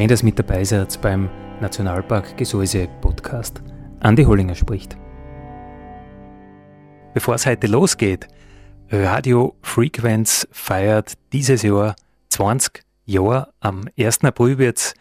Schön, dass mit dabei seid beim Nationalpark Gesäuse Podcast. Andi Hollinger spricht. Bevor es heute losgeht, Radio Frequenz feiert dieses Jahr 20 Jahre. Am 1. April wird es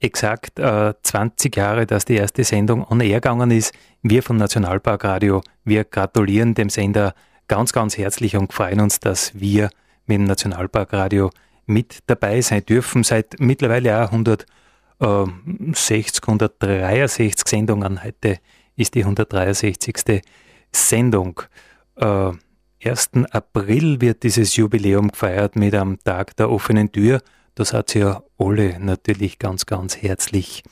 exakt äh, 20 Jahre, dass die erste Sendung on air gegangen ist. Wir vom Nationalpark Radio, wir gratulieren dem Sender ganz, ganz herzlich und freuen uns, dass wir mit dem Nationalpark Radio mit dabei sein dürfen. Seit mittlerweile auch 160, 163 Sendungen. Heute ist die 163. Sendung. Äh, 1. April wird dieses Jubiläum gefeiert mit am Tag der offenen Tür. Da seid ihr alle natürlich ganz, ganz herzlich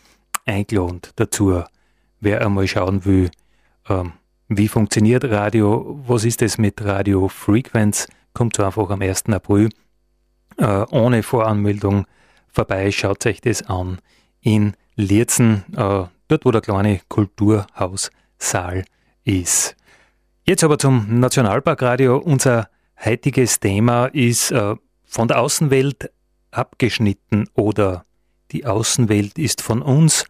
eingeladen dazu. Wer einmal schauen will, ähm, wie funktioniert Radio, was ist es mit Radio Frequenz, kommt so einfach am 1. April äh, ohne Voranmeldung vorbei. Schaut euch das an in Lierzen, äh, dort wo der kleine Kulturhaussaal ist. Jetzt aber zum Nationalparkradio. Unser heutiges Thema ist äh, von der Außenwelt abgeschnitten oder die Außenwelt ist von uns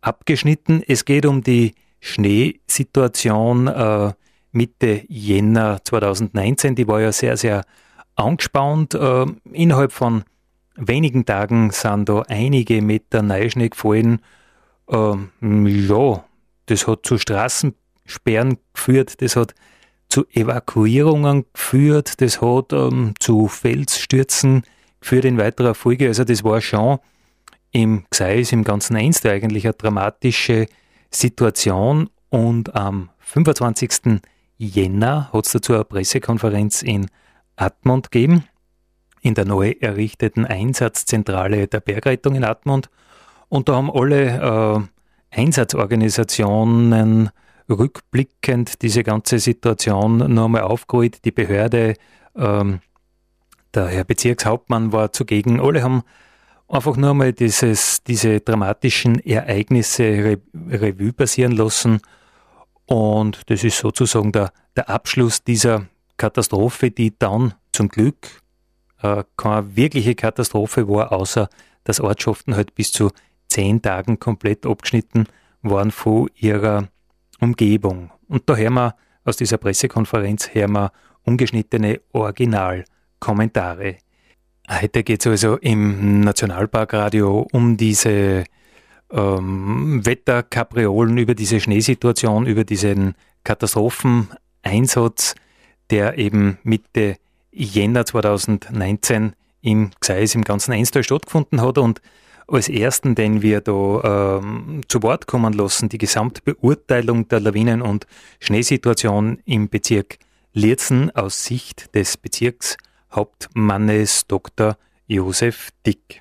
abgeschnitten. Es geht um die Schneesituation äh, Mitte Jänner 2019. Die war ja sehr, sehr angespannt. Äh, innerhalb von wenigen Tagen sind da einige Meter Neuschnee gefallen. Ähm, ja, das hat zu Straßensperren geführt, das hat zu Evakuierungen geführt, das hat ähm, zu Felsstürzen geführt in weiterer Folge. Also das war schon im Gseis, im ganzen Einst eigentlich eine dramatische Situation und am 25. Jänner hat es dazu eine Pressekonferenz in Admont geben, in der neu errichteten Einsatzzentrale der Bergrettung in Admont. Und da haben alle äh, Einsatzorganisationen rückblickend diese ganze Situation noch einmal aufgeholt. Die Behörde, ähm, der Herr Bezirkshauptmann war zugegen. Alle haben einfach nur einmal dieses, diese dramatischen Ereignisse Re Revue passieren lassen. Und das ist sozusagen der, der Abschluss dieser Katastrophe, die dann zum Glück äh, keine wirkliche Katastrophe war, außer dass Ortschaften halt bis zu zehn Tagen komplett abgeschnitten waren von ihrer Umgebung. Und da hören wir aus dieser Pressekonferenz hören wir ungeschnittene Originalkommentare. Heute geht es also im Nationalparkradio um diese ähm, Wetterkapriolen, über diese Schneesituation, über diesen Katastropheneinsatz der eben Mitte Jänner 2019 im Gseis im ganzen Einstal stattgefunden hat und als ersten, den wir da ähm, zu Wort kommen lassen, die Gesamtbeurteilung der Lawinen- und Schneesituation im Bezirk Lierzen aus Sicht des Bezirkshauptmannes Dr. Josef Dick.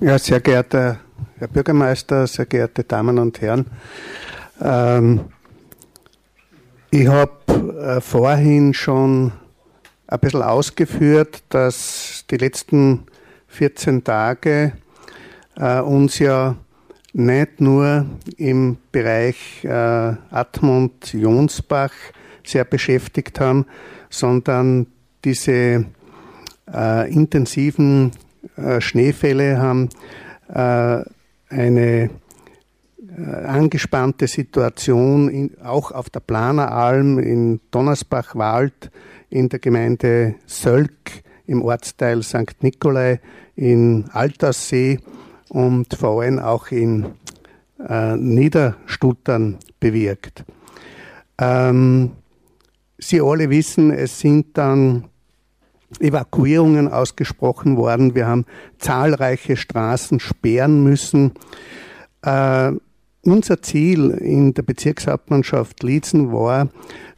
Ja, sehr geehrter Herr Bürgermeister, sehr geehrte Damen und Herren, ähm, ich habe äh, vorhin schon ein bisschen ausgeführt, dass die letzten 14 Tage äh, uns ja nicht nur im Bereich äh, Admont-Jonsbach sehr beschäftigt haben, sondern diese äh, intensiven äh, Schneefälle haben äh, eine angespannte Situation in, auch auf der Planeralm in Donnersbach-Wald in der Gemeinde Sölk im Ortsteil St. Nikolai in Alterssee und vor allem auch in äh, Niederstuttern bewirkt. Ähm, Sie alle wissen, es sind dann Evakuierungen ausgesprochen worden. Wir haben zahlreiche Straßen sperren müssen. Äh, unser Ziel in der Bezirkshauptmannschaft Liezen war,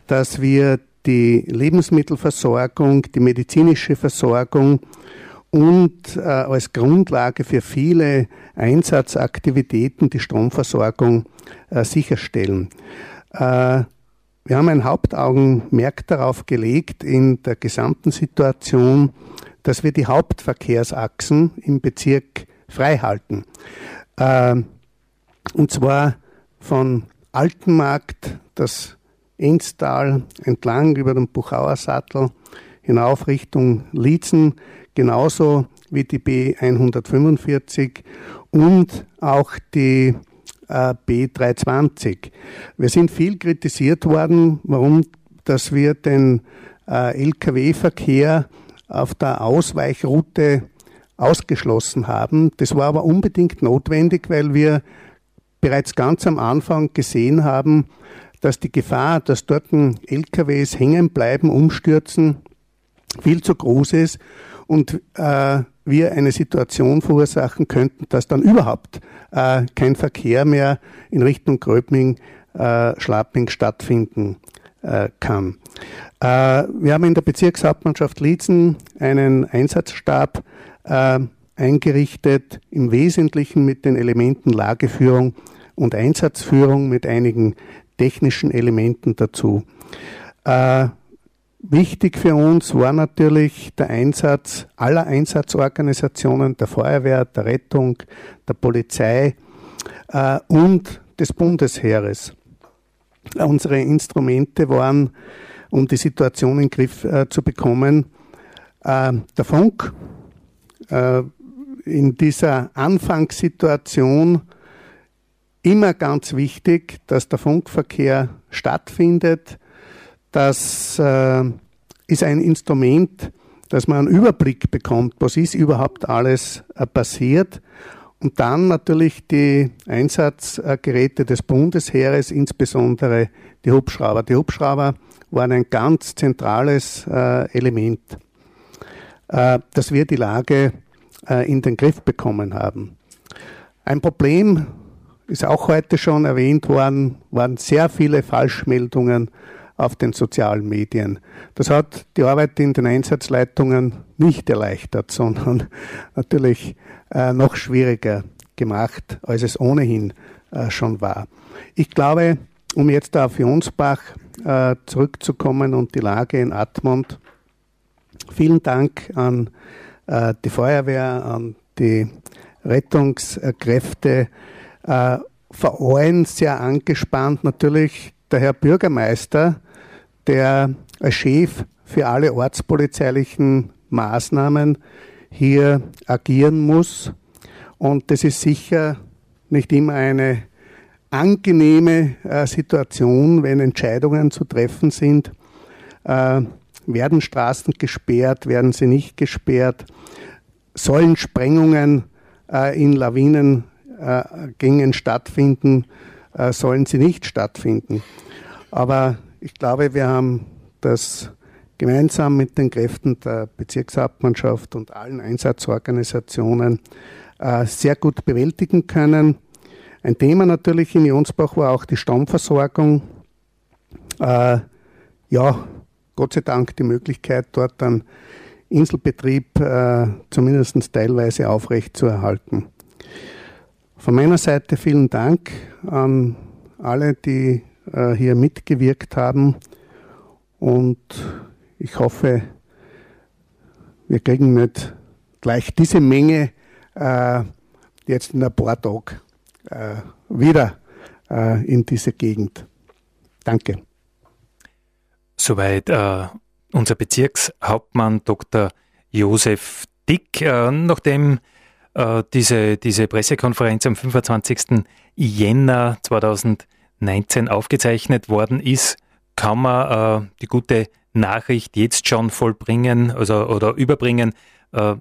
dass wir die Lebensmittelversorgung, die medizinische Versorgung und äh, als Grundlage für viele Einsatzaktivitäten die Stromversorgung äh, sicherstellen. Äh, wir haben ein Hauptaugenmerk darauf gelegt in der gesamten Situation, dass wir die Hauptverkehrsachsen im Bezirk freihalten. Äh, und zwar von Altenmarkt, das Enstal entlang über den Buchauer Sattel hinauf Richtung Liezen, genauso wie die B145 und auch die äh, B320. Wir sind viel kritisiert worden, warum, dass wir den äh, Lkw-Verkehr auf der Ausweichroute ausgeschlossen haben. Das war aber unbedingt notwendig, weil wir bereits ganz am Anfang gesehen haben, dass die Gefahr, dass dort LKWs hängen bleiben, umstürzen, viel zu groß ist und äh, wir eine Situation verursachen könnten, dass dann überhaupt äh, kein Verkehr mehr in Richtung Gröbming, äh, Schlapping stattfinden äh, kann. Äh, wir haben in der Bezirkshauptmannschaft Liezen einen Einsatzstab äh, eingerichtet, im Wesentlichen mit den Elementen Lageführung und Einsatzführung mit einigen technischen Elementen dazu. Äh, wichtig für uns war natürlich der Einsatz aller Einsatzorganisationen, der Feuerwehr, der Rettung, der Polizei äh, und des Bundesheeres. Unsere Instrumente waren, um die Situation in den Griff äh, zu bekommen, äh, der Funk. Äh, in dieser Anfangssituation immer ganz wichtig, dass der Funkverkehr stattfindet. Das äh, ist ein Instrument, dass man einen Überblick bekommt, was ist überhaupt alles äh, passiert. Und dann natürlich die Einsatzgeräte des Bundesheeres, insbesondere die Hubschrauber. Die Hubschrauber waren ein ganz zentrales äh, Element, äh, dass wir die Lage äh, in den Griff bekommen haben. Ein Problem ist auch heute schon erwähnt worden, waren sehr viele Falschmeldungen auf den sozialen Medien. Das hat die Arbeit in den Einsatzleitungen nicht erleichtert, sondern natürlich äh, noch schwieriger gemacht, als es ohnehin äh, schon war. Ich glaube, um jetzt auf Jonsbach äh, zurückzukommen und die Lage in Atmund, vielen Dank an äh, die Feuerwehr, an die Rettungskräfte, äh, vor allem sehr angespannt natürlich der Herr Bürgermeister, der als Chef für alle ortspolizeilichen Maßnahmen hier agieren muss. Und das ist sicher nicht immer eine angenehme äh, Situation, wenn Entscheidungen zu treffen sind. Äh, werden Straßen gesperrt, werden sie nicht gesperrt? Sollen Sprengungen äh, in Lawinen äh, Gängen stattfinden, äh, sollen sie nicht stattfinden. Aber ich glaube, wir haben das gemeinsam mit den Kräften der Bezirkshauptmannschaft und allen Einsatzorganisationen äh, sehr gut bewältigen können. Ein Thema natürlich in Jonsbach war auch die Stromversorgung. Äh, ja, Gott sei Dank die Möglichkeit, dort einen Inselbetrieb äh, zumindest teilweise aufrecht zu erhalten. Von meiner Seite vielen Dank an alle, die äh, hier mitgewirkt haben und ich hoffe, wir kriegen nicht gleich diese Menge äh, jetzt in ein paar Tagen äh, wieder äh, in diese Gegend. Danke. Soweit äh, unser Bezirkshauptmann Dr. Josef Dick, äh, nachdem äh, diese, diese Pressekonferenz am 25. Jänner 2019 aufgezeichnet worden ist, kann man äh, die gute Nachricht jetzt schon vollbringen also, oder überbringen, äh,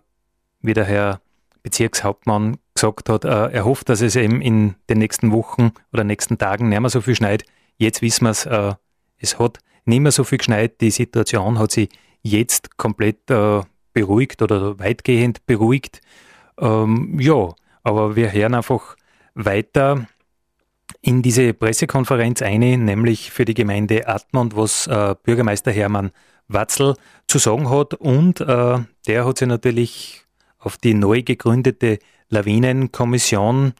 wie der Herr Bezirkshauptmann gesagt hat, äh, er hofft, dass es eben in den nächsten Wochen oder nächsten Tagen nicht mehr so viel schneit. Jetzt wissen wir es, äh, es hat nicht mehr so viel geschneit, die Situation hat sich jetzt komplett beruhigt oder weitgehend beruhigt. Ähm, ja, aber wir hören einfach weiter in diese Pressekonferenz ein, nämlich für die Gemeinde Admont, was äh, Bürgermeister Hermann Watzel zu sagen hat. Und äh, der hat sich natürlich auf die neu gegründete Lawinenkommission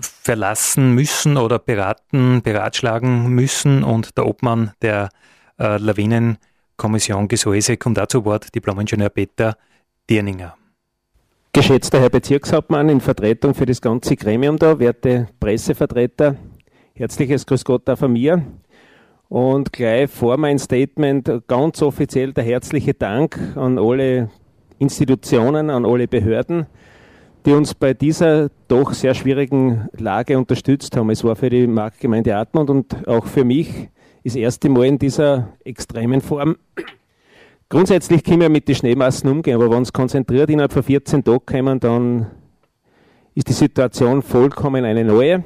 verlassen müssen oder beraten, beratschlagen müssen. Und der Obmann der äh, Lawinenkommission Gesäuse kommt dazu Wort, Diplomingenieur Peter Dierninger. Geschätzter Herr Bezirkshauptmann in Vertretung für das ganze Gremium da, werte Pressevertreter, herzliches Grüß Gott auch von mir. Und gleich vor mein Statement ganz offiziell der herzliche Dank an alle Institutionen, an alle Behörden, die uns bei dieser doch sehr schwierigen Lage unterstützt haben. Es war für die Marktgemeinde Atmund und auch für mich das erste Mal in dieser extremen Form Grundsätzlich können wir mit den Schneemassen umgehen, aber wenn es konzentriert innerhalb von 14 Tagen kommen, dann ist die Situation vollkommen eine neue.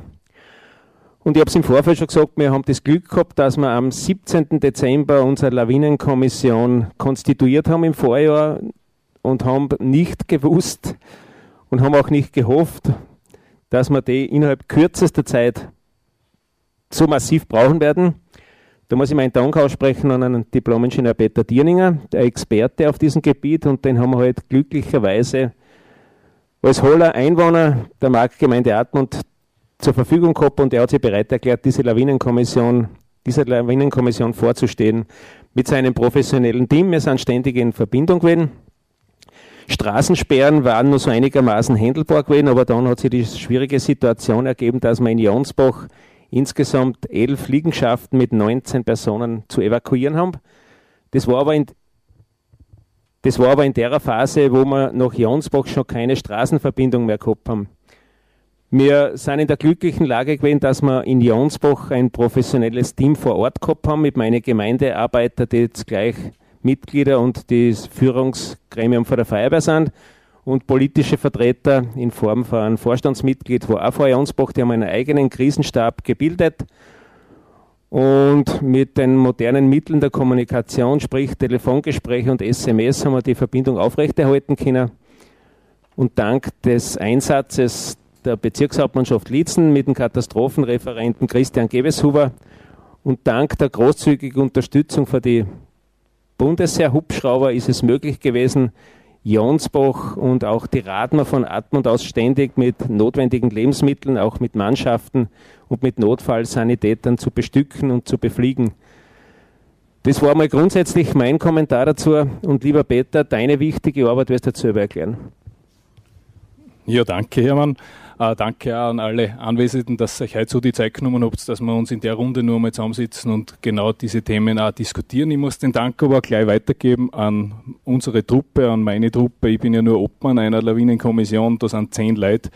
Und ich habe es im Vorfeld schon gesagt, wir haben das Glück gehabt, dass wir am 17. Dezember unsere Lawinenkommission konstituiert haben im Vorjahr und haben nicht gewusst und haben auch nicht gehofft, dass wir die innerhalb kürzester Zeit so massiv brauchen werden. Da muss ich meinen Dank aussprechen an einen Diplom-Ingenieur Peter Dierninger, der Experte auf diesem Gebiet, und den haben wir halt glücklicherweise als hoher Einwohner der Marktgemeinde Atmund zur Verfügung gehabt und er hat sich bereit erklärt, diese Lawinenkommission, dieser Lawinenkommission vorzustehen mit seinem professionellen Team. Wir sind ständig in Verbindung gewesen. Straßensperren waren nur so einigermaßen händelbar gewesen, aber dann hat sich die schwierige Situation ergeben, dass wir in Jonsbach insgesamt elf Liegenschaften mit 19 Personen zu evakuieren haben. Das war aber in, das war aber in der Phase, wo wir nach Jonsbach schon keine Straßenverbindung mehr gehabt haben. Wir sind in der glücklichen Lage gewesen, dass wir in Jonsbach ein professionelles Team vor Ort gehabt haben mit meinen Gemeindearbeitern, die jetzt gleich Mitglieder und das Führungsgremium von der Feuerwehr sind und politische Vertreter in Form von einem Vorstandsmitglied von AV Jonsbach, die haben einen eigenen Krisenstab gebildet und mit den modernen Mitteln der Kommunikation, sprich Telefongespräche und SMS, haben wir die Verbindung aufrechterhalten können. Und dank des Einsatzes der Bezirkshauptmannschaft Lietzen mit dem Katastrophenreferenten Christian Gebeshuber und dank der großzügigen Unterstützung für die Bundesheer-Hubschrauber ist es möglich gewesen, Jonsbach und auch die Radner von Atmund aus ständig mit notwendigen Lebensmitteln, auch mit Mannschaften und mit Notfallsanitätern zu bestücken und zu befliegen. Das war mal grundsätzlich mein Kommentar dazu. Und lieber Peter, deine wichtige Arbeit wirst du dazu erklären. Ja, danke, Hermann. Äh, danke an alle Anwesenden, dass ihr euch heute so die Zeit genommen habt, dass wir uns in der Runde nur mal zusammensitzen und genau diese Themen auch diskutieren. Ich muss den Dank aber gleich weitergeben an unsere Truppe, an meine Truppe. Ich bin ja nur Obmann einer Lawinenkommission, da sind zehn Leute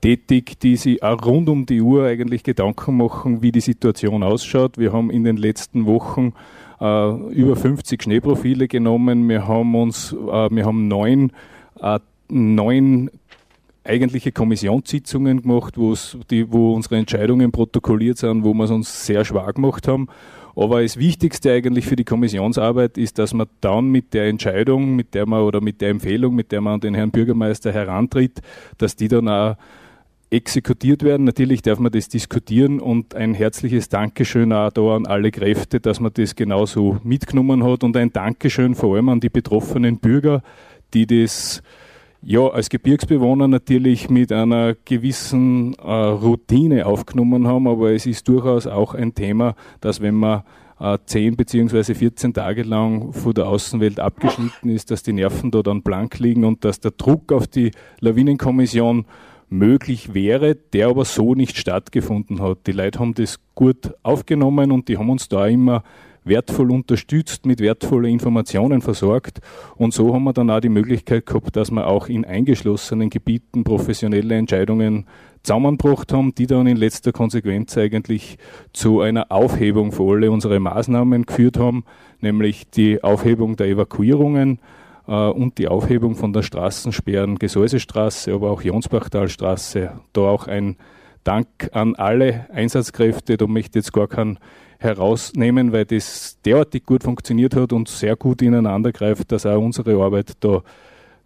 tätig, die sich auch rund um die Uhr eigentlich Gedanken machen, wie die Situation ausschaut. Wir haben in den letzten Wochen äh, über 50 Schneeprofile genommen. Wir haben uns, äh, wir haben neun, äh, neun eigentliche Kommissionssitzungen gemacht, die, wo unsere Entscheidungen protokolliert sind, wo wir es uns sehr schwer gemacht haben. Aber das Wichtigste eigentlich für die Kommissionsarbeit ist, dass man dann mit der Entscheidung, mit der man oder mit der Empfehlung, mit der man an den Herrn Bürgermeister herantritt, dass die dann auch exekutiert werden. Natürlich darf man das diskutieren und ein herzliches Dankeschön auch da an alle Kräfte, dass man das genauso mitgenommen hat und ein Dankeschön vor allem an die betroffenen Bürger, die das ja, als Gebirgsbewohner natürlich mit einer gewissen äh, Routine aufgenommen haben, aber es ist durchaus auch ein Thema, dass wenn man äh, 10 beziehungsweise 14 Tage lang von der Außenwelt abgeschnitten ist, dass die Nerven da dann blank liegen und dass der Druck auf die Lawinenkommission möglich wäre, der aber so nicht stattgefunden hat. Die Leute haben das gut aufgenommen und die haben uns da immer wertvoll unterstützt, mit wertvollen Informationen versorgt. Und so haben wir dann auch die Möglichkeit gehabt, dass wir auch in eingeschlossenen Gebieten professionelle Entscheidungen zusammengebracht haben, die dann in letzter Konsequenz eigentlich zu einer Aufhebung für alle unsere Maßnahmen geführt haben, nämlich die Aufhebung der Evakuierungen äh, und die Aufhebung von der Straßensperren Gesäusestraße, aber auch Jonsbachtalstraße, da auch ein Dank an alle Einsatzkräfte, da möchte ich jetzt gar keinen herausnehmen, weil das derartig gut funktioniert hat und sehr gut ineinander greift, dass auch unsere Arbeit da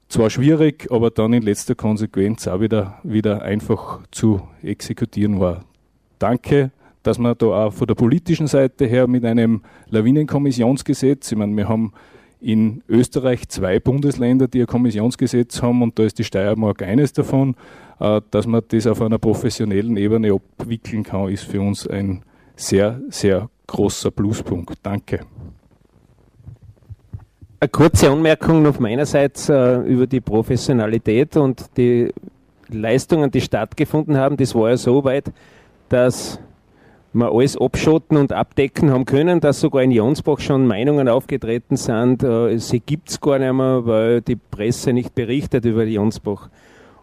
zwar schwierig, aber dann in letzter Konsequenz auch wieder, wieder einfach zu exekutieren war. Danke, dass man da auch von der politischen Seite her mit einem Lawinenkommissionsgesetz, ich meine, wir haben in Österreich zwei Bundesländer, die ein Kommissionsgesetz haben und da ist die Steiermark eines davon, äh, dass man das auf einer professionellen Ebene abwickeln kann, ist für uns ein sehr, sehr großer Pluspunkt. Danke. Eine kurze Anmerkung auf meinerseits äh, über die Professionalität und die Leistungen, die stattgefunden haben. Das war ja so weit, dass wir alles abschotten und abdecken haben können, dass sogar in Jonsbach schon Meinungen aufgetreten sind, äh, sie gibt es gar nicht mehr, weil die Presse nicht berichtet über Jonsbach.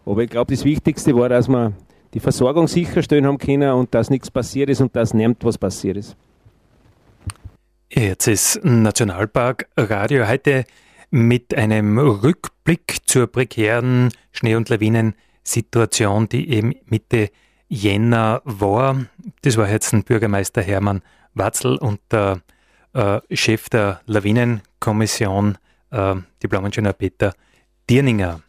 Aber ich glaube, das Wichtigste war, dass wir die Versorgung sicherstellen haben können und dass nichts passiert ist und dass nimmt was passiert ist. Jetzt ist Nationalpark Radio heute mit einem Rückblick zur prekären Schnee- und Lawinensituation, die eben Mitte Jänner war. Das war jetzt ein Bürgermeister Hermann Watzel und der äh, Chef der Lawinenkommission, äh, Diplom-Ingenieur Peter Dierninger.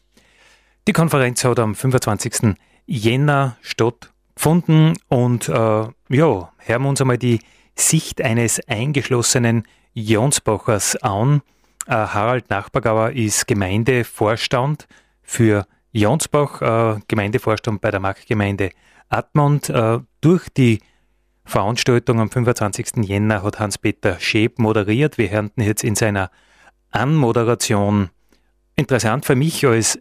Die Konferenz hat am 25. Jänner stattgefunden und äh, ja, hören wir uns einmal die Sicht eines eingeschlossenen Jonsbachers an. Äh, Harald Nachbargauer ist Gemeindevorstand für Jonsbach, äh, Gemeindevorstand bei der Marktgemeinde Admont. Äh, durch die Veranstaltung am 25. Jänner hat Hans-Peter Schäb moderiert. Wir hören jetzt in seiner Anmoderation. Interessant für mich als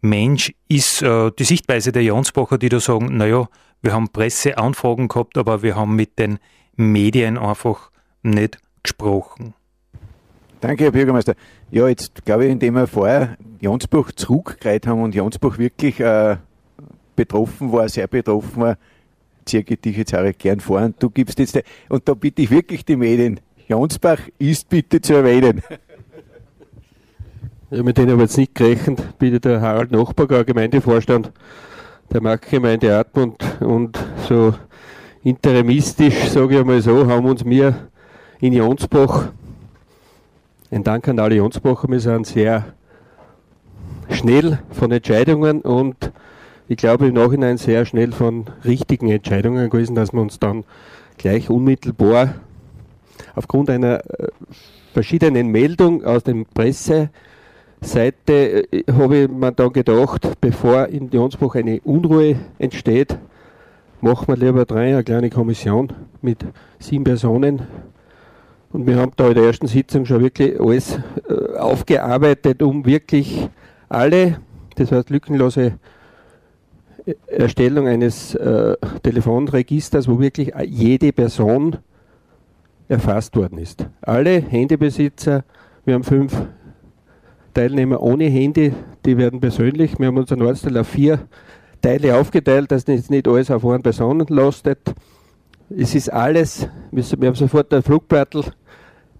Medienmensch ist äh, die Sichtweise der Jonsbacher, die da sagen, naja, wir haben Presseanfragen gehabt, aber wir haben mit den Medien einfach nicht gesprochen. Danke, Herr Bürgermeister. Ja, jetzt glaube ich, indem wir vorher Jonsbach zurückgereiht haben und Jonsbach wirklich äh, betroffen war, sehr betroffen war, ziehe ich dich jetzt auch gern vor und du gibst jetzt, und da bitte ich wirklich die Medien, Jonsbach ist bitte zu erwähnen. Mit denen haben wir jetzt nicht gerechnet, bitte der Harald Nachbarger, Gemeindevorstand. Der Marktgemeinde Atmund und so interimistisch, sage ich einmal so, haben uns wir in Jonsbach, ein Dank an alle Jonsbacher, wir sind sehr schnell von Entscheidungen und ich glaube im Nachhinein sehr schnell von richtigen Entscheidungen gewesen, dass wir uns dann gleich unmittelbar aufgrund einer äh, verschiedenen Meldung aus der Presseseite äh, habe ich mir dann gedacht, bevor in Jonsbach eine Unruhe entsteht, machen wir lieber drei, eine kleine Kommission mit sieben Personen. Und wir haben da in der ersten Sitzung schon wirklich alles äh, aufgearbeitet, um wirklich alle, das heißt lückenlose Erstellung eines äh, Telefonregisters, wo wirklich jede Person erfasst worden ist. Alle Handybesitzer, wir haben fünf Teilnehmer ohne Handy, die werden persönlich, wir haben unseren Ortsteil auf vier Teile aufgeteilt, dass jetzt nicht alles auf eine Person lastet. Es ist alles, wir haben sofort ein Flugblattel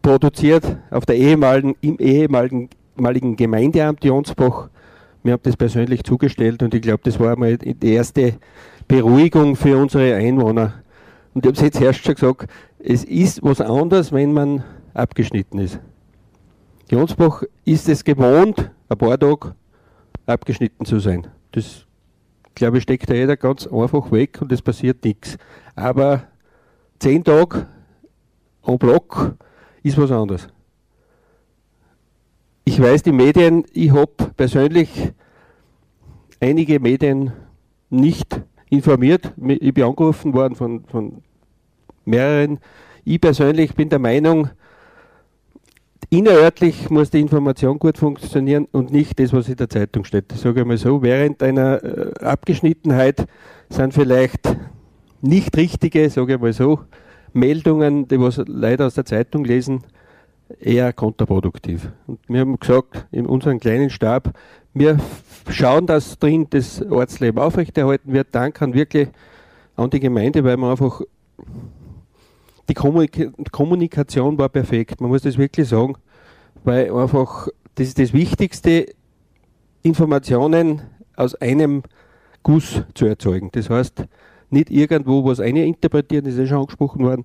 produziert auf der ehemaligen, im ehemaligen Gemeindeamt Jonsbach wir haben das persönlich zugestellt und ich glaube, das war mal die erste Beruhigung für unsere Einwohner. Und ich habe es jetzt erst schon gesagt, es ist was anderes, wenn man abgeschnitten ist. Jonsbach ist es gewohnt, ein paar Tage abgeschnitten zu sein. Das, glaube ich, steckt da jeder ganz einfach weg und es passiert nichts. Aber zehn Tage en bloc ist was anderes. Ich weiß, die Medien, ich habe persönlich einige Medien nicht informiert. Ich bin angerufen worden von, von mehreren. Ich persönlich bin der Meinung, innerörtlich muss die Information gut funktionieren und nicht das, was in der Zeitung steht. Ich sage einmal so, während einer äh, Abgeschnittenheit sind vielleicht nicht richtige, sage ich mal so, Meldungen, die was leider aus der Zeitung lesen, eher kontraproduktiv. Und wir haben gesagt, in unserem kleinen Stab, wir schauen, dass drin das Ortsleben aufrechterhalten wird. Dank an wirklich an die Gemeinde, weil man einfach die Kommunikation war perfekt. Man muss das wirklich sagen, weil einfach das ist das Wichtigste, Informationen aus einem Diskurs zu erzeugen. Das heißt, nicht irgendwo was eine interpretieren, das ist ja schon angesprochen worden,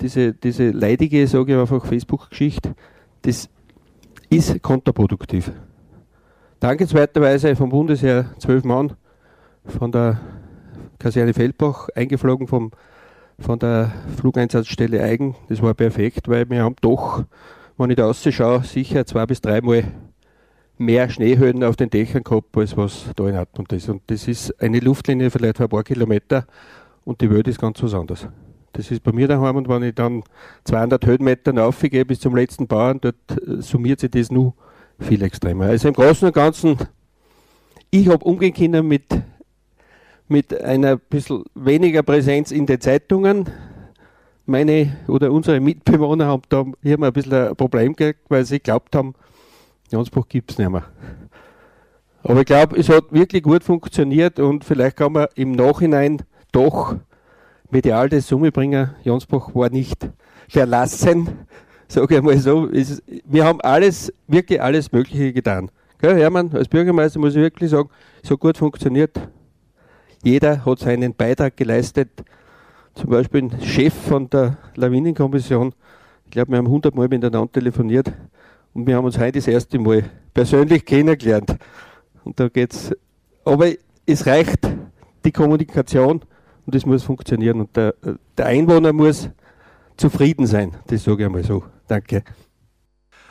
diese, diese leidige, sage ich einfach, Facebook-Geschichte, das ist kontraproduktiv. Dankenswerterweise vom Bundesheer zwölf Mann von der Kaserne Feldbach eingeflogen vom, von der Flugeinsatzstelle Eigen. Das war perfekt, weil wir haben doch, wenn ich da ausschaue, sicher zwei bis dreimal mehr Schneehöhen auf den Dächern gehabt, als was da in Atmund ist. Und das ist eine Luftlinie vielleicht von ein paar Kilometer und die Welt ist ganz was anderes. Das ist bei mir daheim und wenn ich dann 200 Höhenmeter raufgehe bis zum letzten Bauern, dort äh, summiert sich das nur viel extremer. Also im Großen und Ganzen, ich habe umgehen können mit, mit einer bisschen weniger Präsenz in den Zeitungen. Meine oder unsere Mitbewohner haben da hier mal ein bisschen ein Problem gehabt, weil sie glaubt haben, Jansbach gibt es nicht mehr. Aber ich glaube, es hat wirklich gut funktioniert und vielleicht kann man im Nachhinein doch medial das Summe bringen. Jansbach war nicht verlassen, sage ich mal so. wir haben alles, wirklich alles Mögliche getan. Gell, Hermann, als Bürgermeister muss ich wirklich sagen, so gut funktioniert. Jeder hat seinen Beitrag geleistet. Zum Beispiel ein Chef von der Lawinenkommission. Ich glaube, wir haben hundertmal miteinander telefoniert. Und wir haben uns heute das erste Mal persönlich kennengelernt. Und da geht's. Aber es reicht die Kommunikation und es muss funktionieren. Und der, der Einwohner muss zufrieden sein. Das sage ich einmal so. Danke.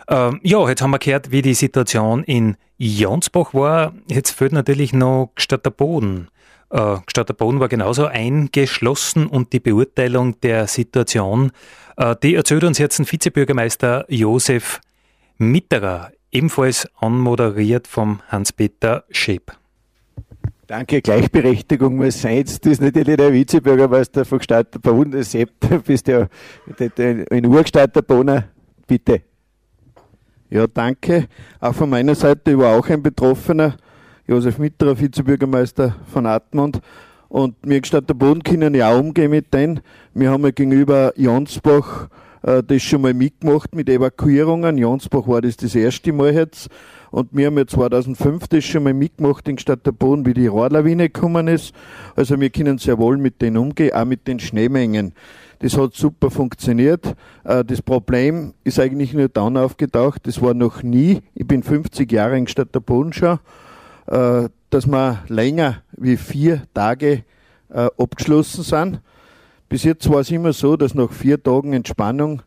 Ähm, ja, jetzt haben wir gehört, wie die Situation in Jonsbach war. Jetzt fehlt natürlich noch Gstatter Boden. Äh, Gstatter Boden war genauso eingeschlossen und die Beurteilung der Situation, äh, die erzählt uns jetzt ein Vizebürgermeister Josef Mitterer, ebenfalls anmoderiert vom Hans-Peter Schäb. Danke, Gleichberechtigung muss sein. Das ist natürlich der Vizebürgermeister von Gstatter Sepp, bist ja ein Urgstatter Bonner, bitte. Ja, danke. Auch von meiner Seite, ich war auch ein Betroffener, Josef Mitterer, Vizebürgermeister von Atmund. Und wir Gstatter Boden können ja auch umgehen mit denen. Wir haben ja gegenüber Jonsbach äh, das schon mal mitgemacht mit Evakuierungen. Jansbach war das das erste Mal jetzt. Und wir haben ja 2005 das schon mal mitgemacht in Stadt der Boden, wie die Rohrlawine gekommen ist. Also wir können sehr wohl mit denen umgehen, auch mit den Schneemengen. Das hat super funktioniert. Äh, das Problem ist eigentlich nur dann aufgetaucht, das war noch nie, ich bin 50 Jahre in Stadt der Boden schon, äh, dass wir länger wie vier Tage abgeschlossen sind. Bis jetzt war es immer so, dass nach vier Tagen Entspannung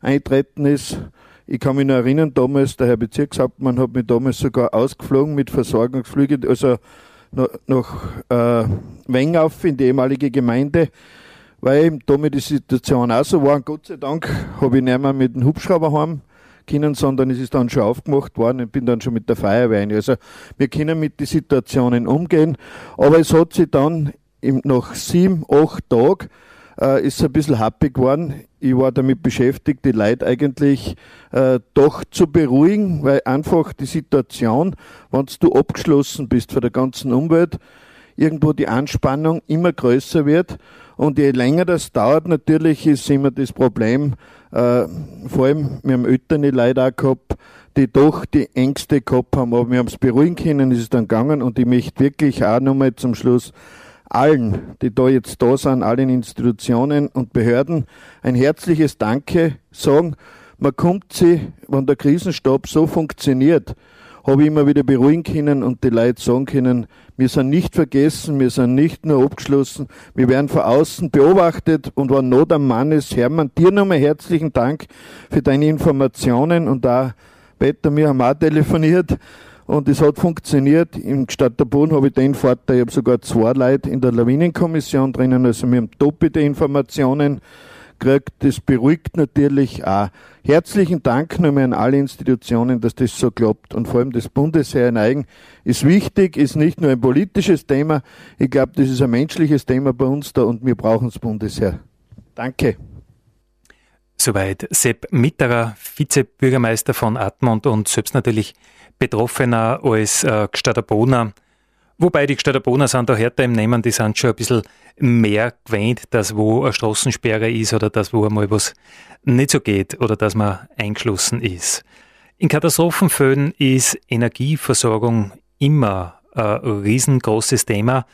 eintreten ist. Ich kann mich noch erinnern, damals, der Herr Bezirkshauptmann hat mich damals sogar ausgeflogen mit Versorgungsflügen, also nach äh, Wengauf in die ehemalige Gemeinde, weil damit die Situation auch so war. Und Gott sei Dank habe ich nicht mehr mit dem Hubschrauber heim können, sondern es ist dann schon aufgemacht worden und bin dann schon mit der Feuerwehr. Also wir können mit den Situationen umgehen, aber es hat sich dann nach sieben, acht Tagen äh, ist ein bisschen happy geworden. Ich war damit beschäftigt, die Leute eigentlich äh, doch zu beruhigen, weil einfach die Situation, wenn du abgeschlossen bist von der ganzen Umwelt, irgendwo die Anspannung immer größer wird. Und je länger das dauert, natürlich ist immer das Problem, äh, vor allem, wir haben ältere Leute auch gehabt, die doch die Ängste gehabt haben, aber wir haben es beruhigen können, ist es dann gegangen und ich möchte wirklich auch nochmal zum Schluss allen, die da jetzt da sind, allen Institutionen und Behörden ein herzliches Danke sagen. Man kommt sie, wenn der Krisenstab so funktioniert, habe ich immer wieder beruhigen können und die Leute sagen können, wir sind nicht vergessen, wir sind nicht nur abgeschlossen, wir werden von außen beobachtet und wenn Not am Mann ist, Hermann, dir nochmal herzlichen Dank für deine Informationen und da, Peter, wir haben auch telefoniert, und es hat funktioniert. Im Stadt der Boden habe ich den Vorteil, ich habe sogar zwei Leute in der Lawinenkommission drinnen, also wir haben doppelte Informationen gekriegt. Das beruhigt natürlich auch. Herzlichen Dank nochmal an alle Institutionen, dass das so klappt. Und vor allem das Bundesheer in Eigen ist wichtig, ist nicht nur ein politisches Thema. Ich glaube, das ist ein menschliches Thema bei uns da und wir brauchen das Bundesheer. Danke. Soweit Sepp Mitterer, Vizebürgermeister von Atmund und selbst natürlich Betroffener als äh, Gstaderbohner. Wobei die Gstaderbohner sind da härter im Nehmen, die sind schon ein bisschen mehr gewöhnt, dass wo eine Straßensperre ist oder dass wo einmal was nicht so geht oder dass man eingeschlossen ist. In Katastrophenfällen ist Energieversorgung immer ein riesengroßes Thema.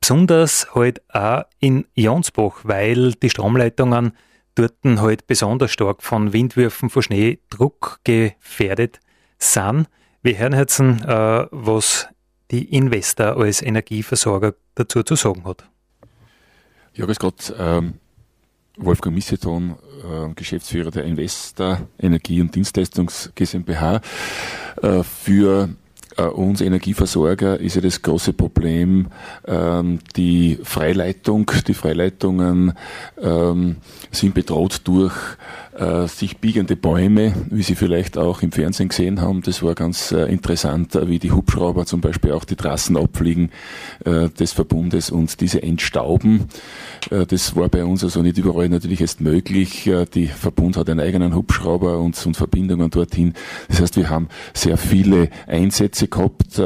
Besonders halt auch in Jonsbach, weil die Stromleitungen dort halt besonders stark von Windwürfen, von Schneedruck gefährdet sind. Wir hören jetzt, äh, was die Investor als Energieversorger dazu zu sagen hat. Ja, grüß Gott. Ähm, Wolfgang Misseton, äh, Geschäftsführer der Investor Energie- und Dienstleistungs GmbH. Äh, für uns Energieversorger ist ja das große Problem ähm, die Freileitung. Die Freileitungen ähm, sind bedroht durch äh, sich biegende Bäume, wie Sie vielleicht auch im Fernsehen gesehen haben. Das war ganz äh, interessant, äh, wie die Hubschrauber zum Beispiel auch die Trassen abfliegen äh, des Verbundes und diese entstauben. Äh, das war bei uns also nicht überall natürlich erst möglich. Äh, die Verbund hat einen eigenen Hubschrauber und, und Verbindungen dorthin. Das heißt, wir haben sehr viele Einsätze gehabt,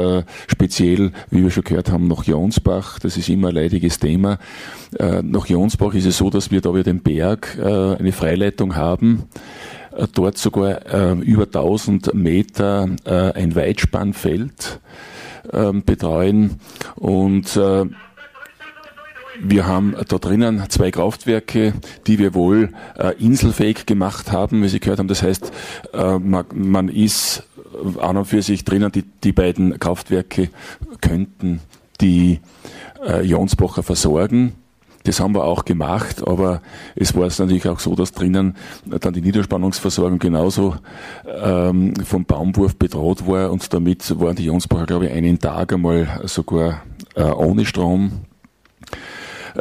speziell, wie wir schon gehört haben, nach Jonsbach. Das ist immer ein leidiges Thema. Nach Jonsbach ist es so, dass wir da über den Berg eine Freileitung haben haben äh, dort sogar äh, über 1000 Meter äh, ein Weitspannfeld äh, betreuen und äh, wir haben da drinnen zwei Kraftwerke, die wir wohl äh, inselfähig gemacht haben, wie Sie gehört haben. Das heißt, man, man, ist an und für sich drinnen, die, die beiden Kraftwerke könnten die Jonsbacher versorgen. Das haben wir auch gemacht, aber es war es natürlich auch so, dass drinnen dann die Niederspannungsversorgung genauso ähm, vom Baumwurf bedroht war und damit waren die Jonsbacher, glaube ich, einen Tag einmal sogar äh, ohne Strom.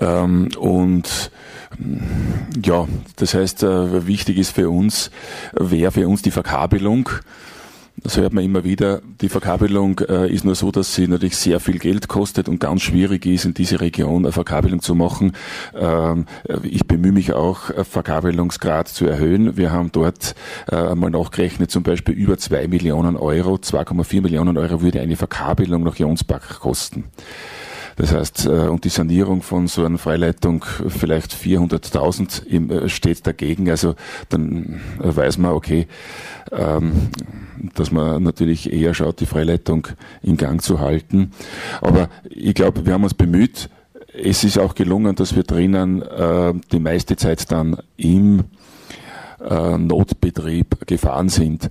Ähm, und ja, das heißt, äh, wichtig ist für uns, wäre für uns die Verkabelung. Das hört man immer wieder. Die Verkabelung äh, ist nur so, dass sie natürlich sehr viel Geld kostet und ganz schwierig ist, in diese Region eine Verkabelung zu machen. Ähm, ich bemühe mich auch, Verkabelungsgrad zu erhöhen. Wir haben dort äh, einmal nachgerechnet, zum Beispiel über zwei Millionen Euro, 2,4 Millionen Euro würde eine Verkabelung nach Jonsbach kosten. Das heißt, äh, und die Sanierung von so einer Freileitung vielleicht 400.000 äh, steht dagegen. Also dann weiß man, okay, ähm, dass man natürlich eher schaut, die Freileitung in Gang zu halten. Aber ich glaube, wir haben uns bemüht. Es ist auch gelungen, dass wir drinnen äh, die meiste Zeit dann im äh, Notbetrieb gefahren sind.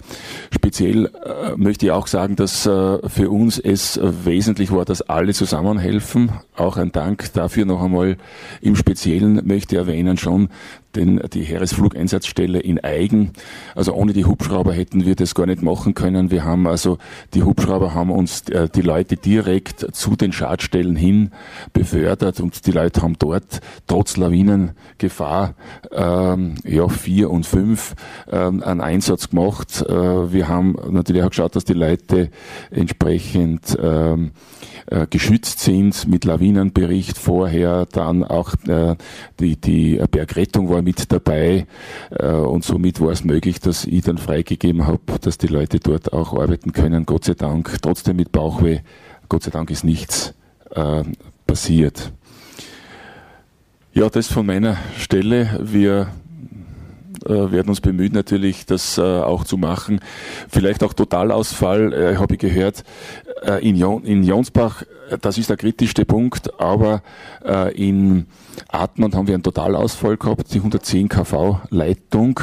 Speziell äh, möchte ich auch sagen, dass äh, für uns es wesentlich war, dass alle zusammenhelfen. Auch ein Dank dafür noch einmal. Im Speziellen möchte erwähnen schon, denn die Heeresflugeinsatzstelle in Eigen, also ohne die Hubschrauber hätten wir das gar nicht machen können. Wir haben also, die Hubschrauber haben uns äh, die Leute direkt zu den Schadstellen hin befördert und die Leute haben dort trotz Lawinengefahr ähm, ja, vier und fünf ähm, einen Einsatz gemacht. Äh, wir haben natürlich auch geschaut, dass die Leute entsprechend ähm, äh, geschützt sind mit Lawinenbericht vorher, dann auch äh, die, die Bergrettung war mit dabei äh, und somit war es möglich, dass ich dann freigegeben habe, dass die Leute dort auch arbeiten können, Gott sei Dank, trotzdem mit Bauchweh, Gott sei Dank ist nichts äh, passiert. Ja, das von meiner Stelle. Wir werden uns bemühen, natürlich das äh, auch zu machen. Vielleicht auch Totalausfall, äh, habe ich gehört, äh, in, Jon in Jonsbach, äh, das ist der kritischste Punkt, aber äh, in Atman haben wir einen Totalausfall gehabt, die 110 kV Leitung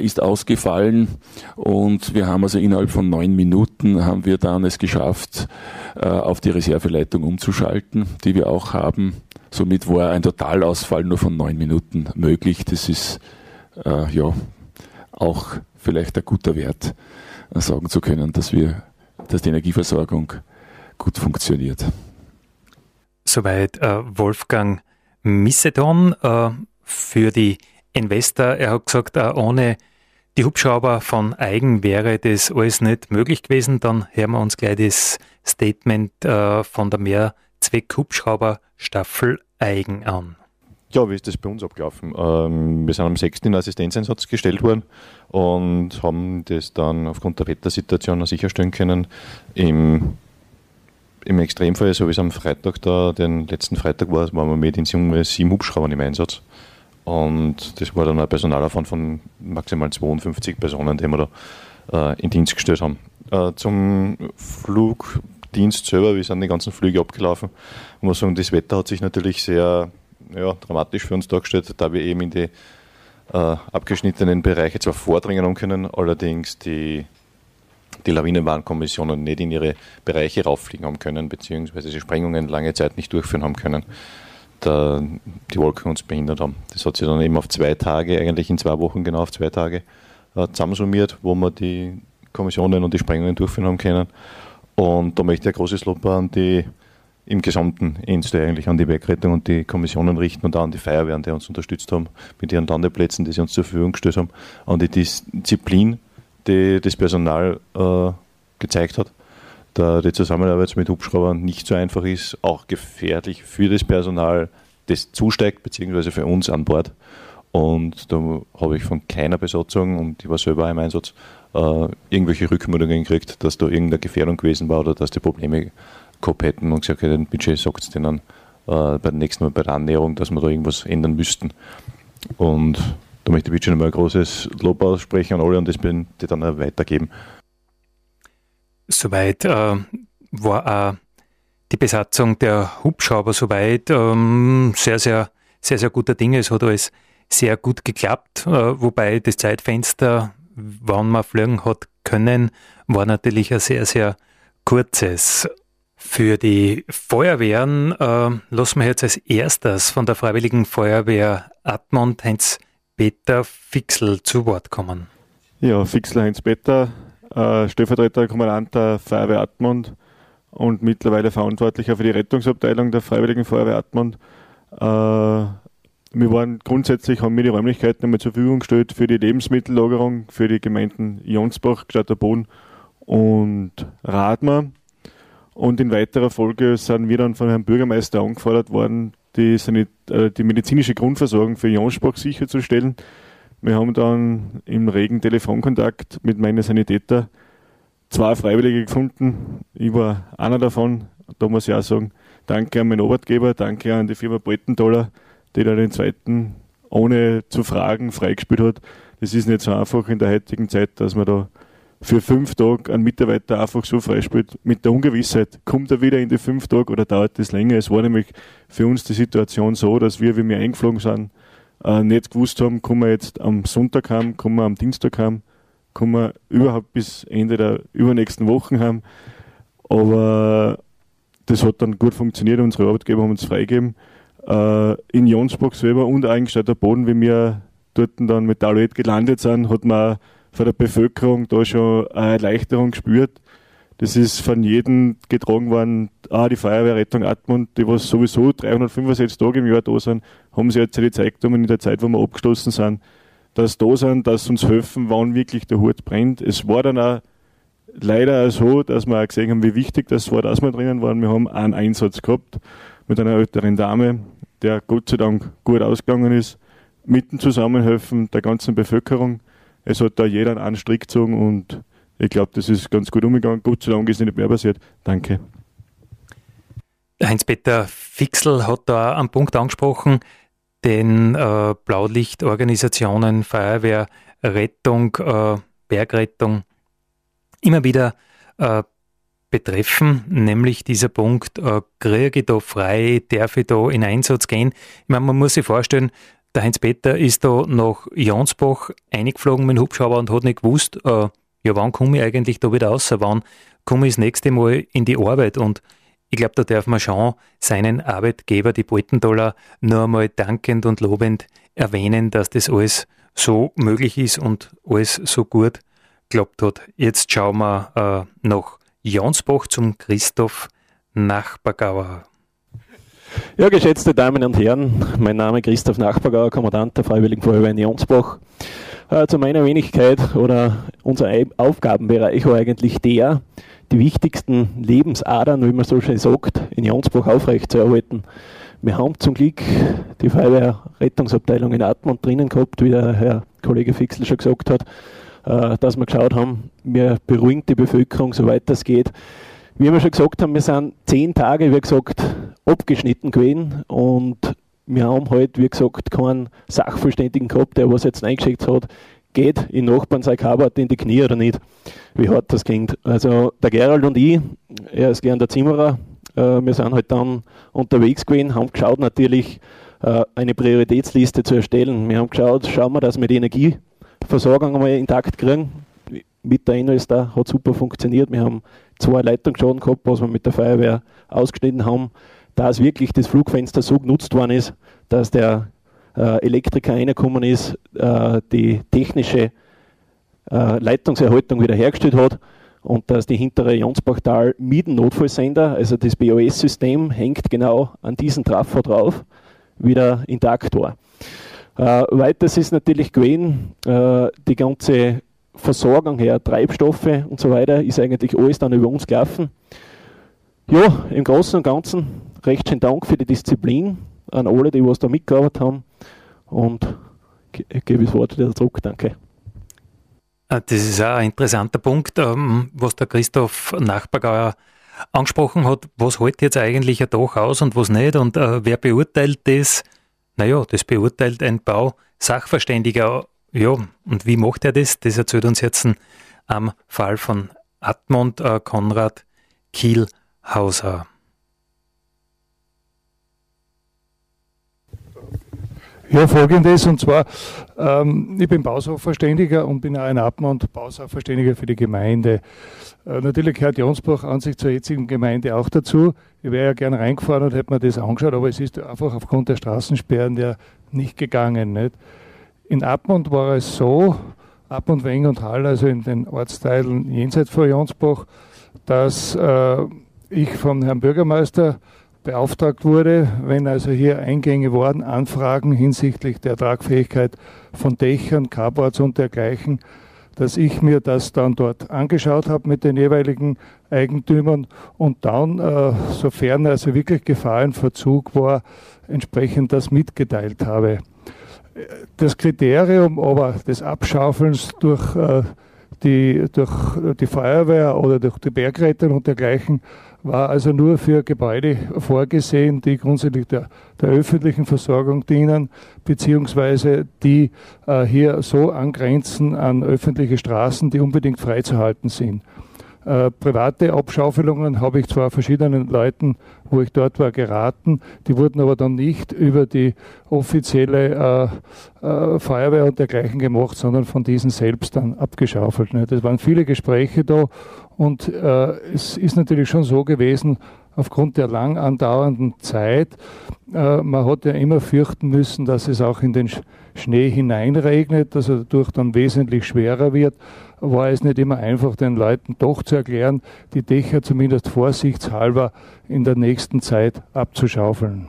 ist ausgefallen und wir haben also innerhalb von neun Minuten haben wir dann es geschafft, auf die Reserveleitung umzuschalten, die wir auch haben. Somit war ein Totalausfall nur von neun Minuten möglich. Das ist äh, ja auch vielleicht ein guter Wert, äh, sagen zu können, dass wir, dass die Energieversorgung gut funktioniert. Soweit äh, Wolfgang Missedon äh, für die Investor. Er hat gesagt, äh, ohne die Hubschrauber von Eigen wäre das alles nicht möglich gewesen. Dann hören wir uns gleich das Statement äh, von der Mehrzweck-Hubschrauber-Staffel Eigen an. Ja, wie ist das bei uns abgelaufen? Ähm, wir sind am 6. in Assistenzeinsatz gestellt worden und haben das dann aufgrund der Wettersituation sicherstellen können. Im, im Extremfall, so wie es am Freitag da, den letzten Freitag war, waren wir mit in Summe sieben Hubschraubern im Einsatz. Und das war dann ein Personalaufwand von maximal 52 Personen, die wir da äh, in Dienst gestellt haben. Äh, zum Flug Dienst selber, wie sind die ganzen Flüge abgelaufen. Ich muss sagen, das Wetter hat sich natürlich sehr ja, dramatisch für uns dargestellt, da wir eben in die äh, abgeschnittenen Bereiche zwar vordringen haben können, allerdings die, die Lawinenwarnkommissionen nicht in ihre Bereiche rauffliegen haben können, beziehungsweise die Sprengungen lange Zeit nicht durchführen haben können, da die Wolken uns behindert haben. Das hat sich dann eben auf zwei Tage, eigentlich in zwei Wochen genau auf zwei Tage, äh, zusammensummiert, wo wir die Kommissionen und die Sprengungen durchführen haben können. Und da möchte ich ein großes Lob an die im gesamten Inste eigentlich an die Bergrettung und die Kommissionen richten und auch an die Feuerwehren, die uns unterstützt haben mit ihren Landeplätzen, die sie uns zur Verfügung gestellt haben, an die Disziplin, die das Personal äh, gezeigt hat. Da die Zusammenarbeit mit Hubschraubern nicht so einfach ist, auch gefährlich für das Personal, das zusteigt, beziehungsweise für uns an Bord. Und da habe ich von keiner Besatzung, und ich war selber im Einsatz, äh, irgendwelche Rückmeldungen gekriegt, dass da irgendeine Gefährdung gewesen war oder dass die Probleme gehabt hätten und gesagt hätten, bitte sagt es denen äh, bei der nächsten Mal bei der Annäherung, dass wir da irgendwas ändern müssten. Und da möchte ich bitte nochmal ein großes Lob aussprechen an alle und das bitte dann auch weitergeben. Soweit äh, war auch die Besatzung der Hubschrauber soweit ähm, sehr, sehr, sehr, sehr guter Dinge. Es hat alles sehr gut geklappt, äh, wobei das Zeitfenster, wann man fliegen hat können, war natürlich ein sehr, sehr kurzes. Für die Feuerwehren äh, lassen wir jetzt als erstes von der Freiwilligen Feuerwehr Admont Heinz Peter Fixel zu Wort kommen. Ja, Fixel Heinz Peter, äh, Stellvertreter Kommandant der Feuerwehr Admont und mittlerweile Verantwortlicher für die Rettungsabteilung der Freiwilligen Feuerwehr Admont. Äh, wir waren grundsätzlich, haben wir die Räumlichkeiten einmal zur Verfügung gestellt für die Lebensmittellagerung für die Gemeinden Jonsbach, Gstatterboden und Radmer. Und in weiterer Folge sind wir dann von Herrn Bürgermeister angefordert worden, die, Sanit äh, die medizinische Grundversorgung für Jonsbach sicherzustellen. Wir haben dann im regen Telefonkontakt mit meinen Sanitäter zwei Freiwillige gefunden. Ich war einer davon. Da muss ich auch sagen, danke an meinen Arbeitgeber, danke an die Firma Brettenthaler, die da den zweiten ohne zu fragen freigespielt hat. Das ist nicht so einfach in der heutigen Zeit, dass man da für fünf Tage einen Mitarbeiter einfach so freispielt, mit der Ungewissheit, kommt er wieder in die fünf Tage oder dauert das länger? Es war nämlich für uns die Situation so, dass wir, wie wir eingeflogen sind, äh, nicht gewusst haben, kommen wir jetzt am Sonntag heim, kommen wir am Dienstag heim, kommen wir überhaupt bis Ende der übernächsten Wochen heim. Aber das hat dann gut funktioniert, unsere Arbeitgeber haben uns freigegeben. Äh, in Jonsbach selber und eigentlich der Boden, wie wir dort dann mit Alouette gelandet sind, hat man von der Bevölkerung da schon eine Erleichterung gespürt. Das ist von jedem getragen worden, ah, die Feuerwehrrettung Atmund, die was sowieso 365 Tage im Jahr da sind, haben sie jetzt die Zeit in der Zeit, wo wir abgeschlossen sind, dass sie da sind, dass sie uns helfen, wann wirklich der Hut brennt. Es war dann auch leider auch so, dass wir auch gesehen haben, wie wichtig das war, dass wir drinnen waren. Wir haben einen Einsatz gehabt mit einer älteren Dame, der Gott sei Dank gut ausgegangen ist, mitten zusammenhelfen der ganzen Bevölkerung es hat da jeder einen Strick gezogen und ich glaube, das ist ganz gut umgegangen. Sei Dank ist nicht mehr passiert. Danke. Heinz-Peter Fixel hat da einen Punkt angesprochen, den äh, Blaulichtorganisationen, Feuerwehr, Rettung, äh, Bergrettung immer wieder äh, betreffen, nämlich dieser Punkt, äh, kriege ich da frei, darf ich da in Einsatz gehen? Ich meine, man muss sich vorstellen, der Heinz-Peter ist da nach Jansbach eingeflogen mit dem Hubschrauber und hat nicht gewusst, äh, ja, wann komme ich eigentlich da wieder raus, wann komme ich das nächste Mal in die Arbeit und ich glaube, da darf man schon seinen Arbeitgeber, die Boltenthaler, nur einmal dankend und lobend erwähnen, dass das alles so möglich ist und alles so gut geklappt hat. Jetzt schauen wir äh, nach Jansbach zum Christoph Nachbargauer. Ja, geschätzte Damen und Herren, mein Name ist Christoph Nachbargauer, Kommandant der Freiwilligen Feuerwehr in Jonsbach. Äh, zu meiner Wenigkeit oder unser Aufgabenbereich war eigentlich der, die wichtigsten Lebensadern, wie man so schön sagt, in Jonsbach aufrechtzuerhalten. Wir haben zum Glück die Feuerwehrrettungsabteilung in Atmund drinnen gehabt, wie der Herr Kollege Fixel schon gesagt hat, äh, dass wir geschaut haben, wir beruhigen die Bevölkerung, soweit das geht wie wir schon gesagt haben, wir sind zehn Tage, wie gesagt, abgeschnitten gewesen und wir haben halt, wie gesagt, keinen Sachverständigen gehabt, der was jetzt eingeschickt hat, geht in Nachbarn sein Kabert in die Knie oder nicht, wie hart das klingt. Also der Gerald und ich, er ist gern der Zimmerer, äh, wir sind halt dann unterwegs gewesen, haben geschaut natürlich äh, eine Prioritätsliste zu erstellen. Wir haben geschaut, schauen wir, dass wir die Energieversorgung einmal intakt kriegen. Mit der Innoestar hat super funktioniert. Wir haben zwei Leitungsschaden gehabt, was wir mit der Feuerwehr ausgeschnitten haben, dass wirklich das Flugfenster so genutzt worden ist, dass der äh, Elektriker reingekommen ist, äh, die technische äh, Leitungserhaltung wiederhergestellt hat und dass die hintere Jonsbachtal mit dem Notfallsender, also das BOS-System, hängt genau an diesem Trafo drauf, wieder intakt war. Äh, weiters ist natürlich gewesen, äh, die ganze Versorgung her, Treibstoffe und so weiter, ist eigentlich alles dann über uns gelaufen. Ja, im Großen und Ganzen recht schön Dank für die Disziplin an alle, die was da mitgearbeitet haben und gebe das Wort wieder zurück. Danke. Ah, das ist auch ein interessanter Punkt, ähm, was der Christoph Nachbargauer angesprochen hat. Was hält jetzt eigentlich ein Dach aus und was nicht? Und äh, wer beurteilt das? Naja, das beurteilt ein Bausachverständiger. Ja, und wie macht er das? Das erzählt uns jetzt am Fall von Admont äh, Konrad Kielhauser. Ja, folgendes, und zwar, ähm, ich bin Bausachverständiger und bin auch ein Abmann und Bausachverständiger für die Gemeinde. Äh, natürlich gehört Jonsbach an sich zur jetzigen Gemeinde auch dazu. Ich wäre ja gerne reingefahren und hätte mir das angeschaut, aber es ist einfach aufgrund der Straßensperren ja nicht gegangen. Nicht? In Abmund war es so, Abmund, Weng und Hall, also in den Ortsteilen jenseits von Jonsbach, dass äh, ich vom Herrn Bürgermeister beauftragt wurde, wenn also hier Eingänge waren, Anfragen hinsichtlich der Tragfähigkeit von Dächern, Carports und dergleichen, dass ich mir das dann dort angeschaut habe mit den jeweiligen Eigentümern und dann, äh, sofern also wirklich Gefahr in Verzug war, entsprechend das mitgeteilt habe. Das Kriterium aber des Abschaufelns durch, äh, die, durch die Feuerwehr oder durch die Bergretter und dergleichen war also nur für Gebäude vorgesehen, die grundsätzlich der, der öffentlichen Versorgung dienen, beziehungsweise die äh, hier so angrenzen an öffentliche Straßen, die unbedingt freizuhalten sind. Äh, private Abschaufelungen habe ich zwar verschiedenen Leuten, wo ich dort war, geraten, die wurden aber dann nicht über die offizielle äh, äh, Feuerwehr und dergleichen gemacht, sondern von diesen selbst dann abgeschaufelt. Ne? Das waren viele Gespräche da und äh, es ist natürlich schon so gewesen, aufgrund der lang andauernden Zeit, äh, man hat ja immer fürchten müssen, dass es auch in den Schnee hineinregnet, dass er dadurch dann wesentlich schwerer wird war es nicht immer einfach, den Leuten doch zu erklären, die Dächer zumindest vorsichtshalber in der nächsten Zeit abzuschaufeln.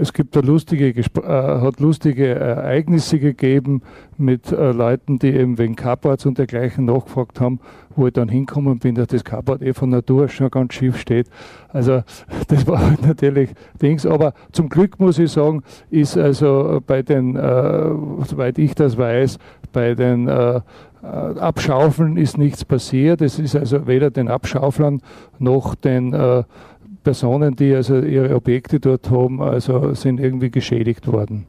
Es gibt da lustige, äh, hat lustige Ereignisse gegeben mit äh, Leuten, die eben wegen Carports und dergleichen nachgefragt haben, wo ich dann hinkommen bin, dass das Carport eh von Natur schon ganz schief steht. Also das war halt natürlich Dings. Aber zum Glück muss ich sagen, ist also bei den, äh, soweit ich das weiß, bei den äh, äh, Abschaufeln ist nichts passiert. Es ist also weder den Abschauflern noch den äh, Personen, die also ihre Objekte dort haben, also sind irgendwie geschädigt worden.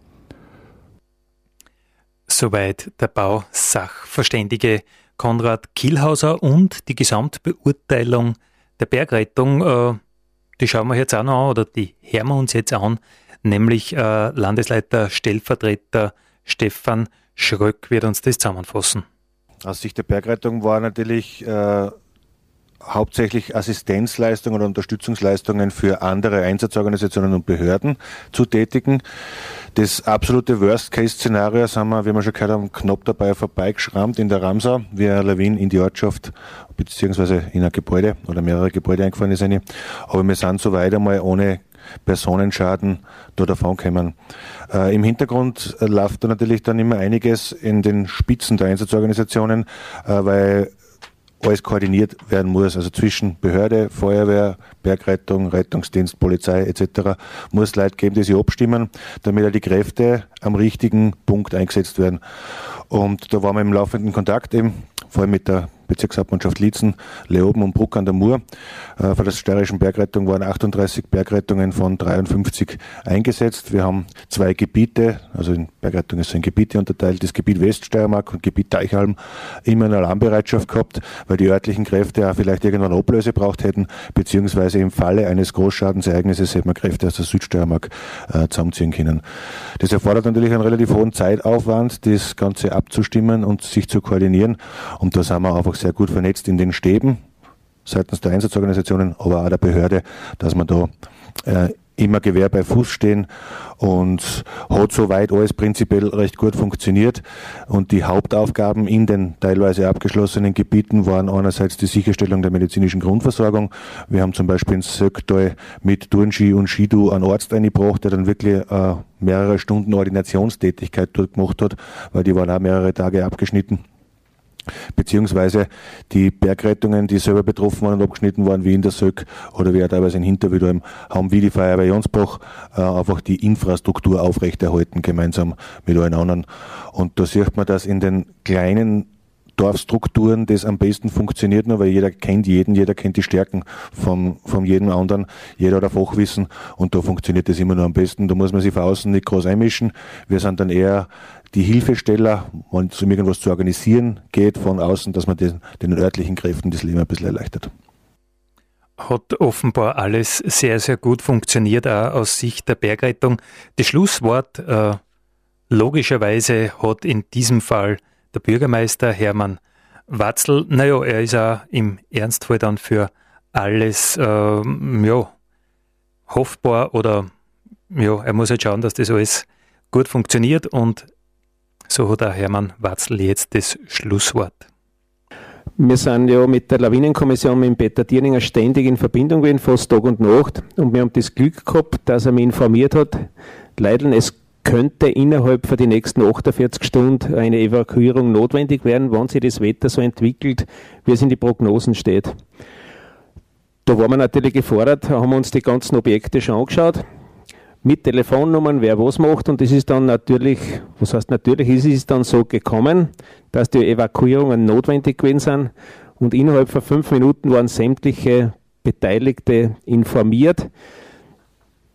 Soweit der Bausachverständige Konrad Kielhauser und die Gesamtbeurteilung der Bergrettung, äh, die schauen wir jetzt auch noch an oder die hören wir uns jetzt an, nämlich äh, Landesleiter Stellvertreter Stefan Schröck wird uns das zusammenfassen. Aus Sicht der Bergrettung war natürlich äh, hauptsächlich Assistenzleistungen oder Unterstützungsleistungen für andere Einsatzorganisationen und Behörden zu tätigen. Das absolute Worst-Case-Szenario haben wir, wie wir schon gehört haben, knapp dabei vorbeigeschrammt in der Ramsau, wie ein Lawin in die Ortschaft beziehungsweise in ein Gebäude oder mehrere Gebäude eingefahren ist. Aber wir sind so weit einmal ohne Personenschaden da davon kommen. Äh, Im Hintergrund läuft da natürlich dann immer einiges in den Spitzen der Einsatzorganisationen, äh, weil alles koordiniert werden muss, also zwischen Behörde, Feuerwehr, Bergrettung, Rettungsdienst, Polizei etc. muss Leute geben, die sich abstimmen, damit die Kräfte am richtigen Punkt eingesetzt werden. Und da waren wir im laufenden Kontakt eben, vor allem mit der Bezirkshauptmannschaft Liezen, Leoben und Bruck an der Mur. Äh, von der Steirischen Bergrettung waren 38 Bergrettungen von 53 eingesetzt. Wir haben zwei Gebiete, also in Bergrettung ist in Gebiete unterteilt, das Gebiet Weststeiermark und Gebiet Teichhalm immer in Alarmbereitschaft gehabt, weil die örtlichen Kräfte ja vielleicht irgendwann Ablöse braucht hätten, beziehungsweise im Falle eines Großschadensereignisses hätte man Kräfte aus der Südsteiermark äh, zusammenziehen können. Das erfordert natürlich einen relativ hohen Zeitaufwand, das Ganze abzustimmen und sich zu koordinieren. Und da sind wir einfach sehr gut vernetzt in den Stäben seitens der Einsatzorganisationen, aber auch der Behörde, dass man da äh, immer Gewehr bei Fuß stehen und hat soweit alles prinzipiell recht gut funktioniert. Und die Hauptaufgaben in den teilweise abgeschlossenen Gebieten waren einerseits die Sicherstellung der medizinischen Grundversorgung. Wir haben zum Beispiel in Söcktal mit Turnski und Skidu einen Arzt eingebracht, der dann wirklich äh, mehrere Stunden Ordinationstätigkeit dort gemacht hat, weil die waren auch mehrere Tage abgeschnitten beziehungsweise die Bergrettungen, die selber betroffen waren und abgeschnitten waren, wie in der Söck oder wie auch teilweise in Hinterwiedheim, haben wie die Feuerwehr Jonsbach äh, einfach die Infrastruktur aufrechterhalten, gemeinsam mit allen anderen. Und da sieht man, dass in den kleinen Dorfstrukturen das am besten funktioniert, nur weil jeder kennt jeden, jeder kennt die Stärken von, von jedem anderen, jeder hat ein Fachwissen und da funktioniert das immer nur am besten. Da muss man sich von außen nicht groß einmischen. Wir sind dann eher die Hilfesteller, wenn es um irgendwas zu organisieren geht von außen, dass man den, den örtlichen Kräften das Leben ein bisschen erleichtert. Hat offenbar alles sehr, sehr gut funktioniert, auch aus Sicht der Bergrettung. Das Schlusswort äh, logischerweise hat in diesem Fall der Bürgermeister Hermann Watzel. Naja, er ist auch im Ernstfall dann für alles äh, ja, hoffbar oder ja, er muss halt schauen, dass das alles gut funktioniert und so hat auch Hermann Watzl jetzt das Schlusswort. Wir sind ja mit der Lawinenkommission mit Peter Dierninger ständig in Verbindung gewesen, fast Tag und Nacht. Und wir haben das Glück gehabt, dass er mich informiert hat, Leideln, es könnte innerhalb von den nächsten 48 Stunden eine Evakuierung notwendig werden, wenn sich das Wetter so entwickelt, wie es in die Prognosen steht. Da waren wir natürlich gefordert, haben uns die ganzen Objekte schon angeschaut, mit Telefonnummern, wer was macht. Und das ist dann natürlich, was heißt natürlich, ist es dann so gekommen, dass die Evakuierungen notwendig gewesen sind. Und innerhalb von fünf Minuten waren sämtliche Beteiligte informiert.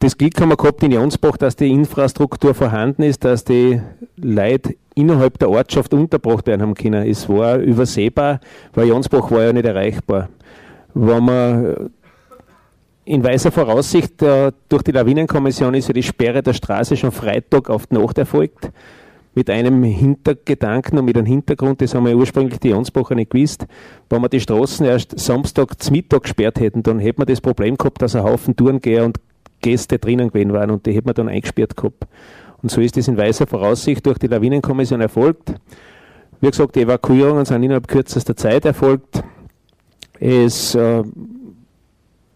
Das Glück haben wir gehabt in Jonsbach, dass die Infrastruktur vorhanden ist, dass die Leute innerhalb der Ortschaft untergebracht werden haben können. Es war übersehbar, weil Jonsbach war ja nicht erreichbar. Wenn man in weiser Voraussicht äh, durch die Lawinenkommission ist ja die Sperre der Straße schon Freitag auf die Nacht erfolgt. Mit einem Hintergedanken und mit einem Hintergrund, das haben wir ursprünglich die Jansbacher nicht gewusst. Wenn wir die Straßen erst Samstag zum Mittag gesperrt hätten, dann hätte man das Problem gehabt, dass ein Haufen Tourengeher und Gäste drinnen gewesen waren und die hätte man dann eingesperrt gehabt. Und so ist das in weiser Voraussicht durch die Lawinenkommission erfolgt. Wie gesagt, die Evakuierungen sind innerhalb kürzester Zeit erfolgt. Es äh,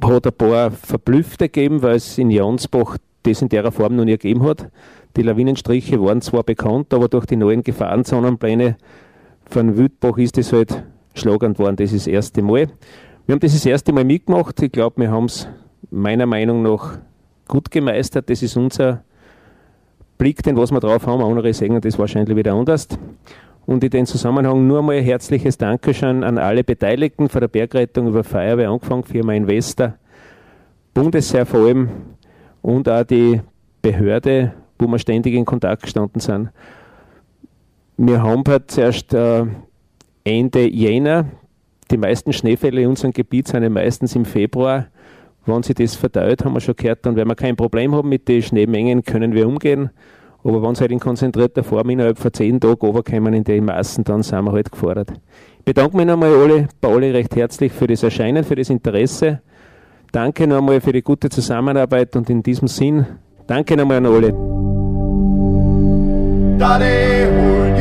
hat ein paar Verblüffte gegeben, weil es in Jansbach das in der Form noch nie gegeben hat. Die Lawinenstriche waren zwar bekannt, aber durch die neuen Gefahrenzonenpläne von Wildbach ist es halt schlagend worden. Das ist das erste Mal. Wir haben das das erste Mal mitgemacht. Ich glaube, wir haben es meiner Meinung nach gut gemeistert. Das ist unser Blick, den was wir drauf haben. Andere sagen das wahrscheinlich wieder anders. Und in dem Zusammenhang nur mal ein herzliches Dankeschön an alle Beteiligten von der Bergrettung über Feuerwehr angefangen, Firma Investor, Bundesheer vor allem und auch die Behörde, wo wir ständig in Kontakt gestanden sind. Wir haben halt zuerst äh, Ende Jänner, die meisten Schneefälle in unserem Gebiet sind meistens im Februar. Wenn sich das verteilt, haben wir schon gehört, dann wenn wir kein Problem haben mit den Schneemengen, können wir umgehen. Aber wenn sie halt in konzentrierter Form innerhalb von zehn Tagen runterkommen in den Massen, dann sind wir halt gefordert. Ich bedanke mich nochmal alle, bei alle recht herzlich für das Erscheinen, für das Interesse. Danke nochmal für die gute Zusammenarbeit und in diesem Sinn, danke nochmal an alle. Daddy,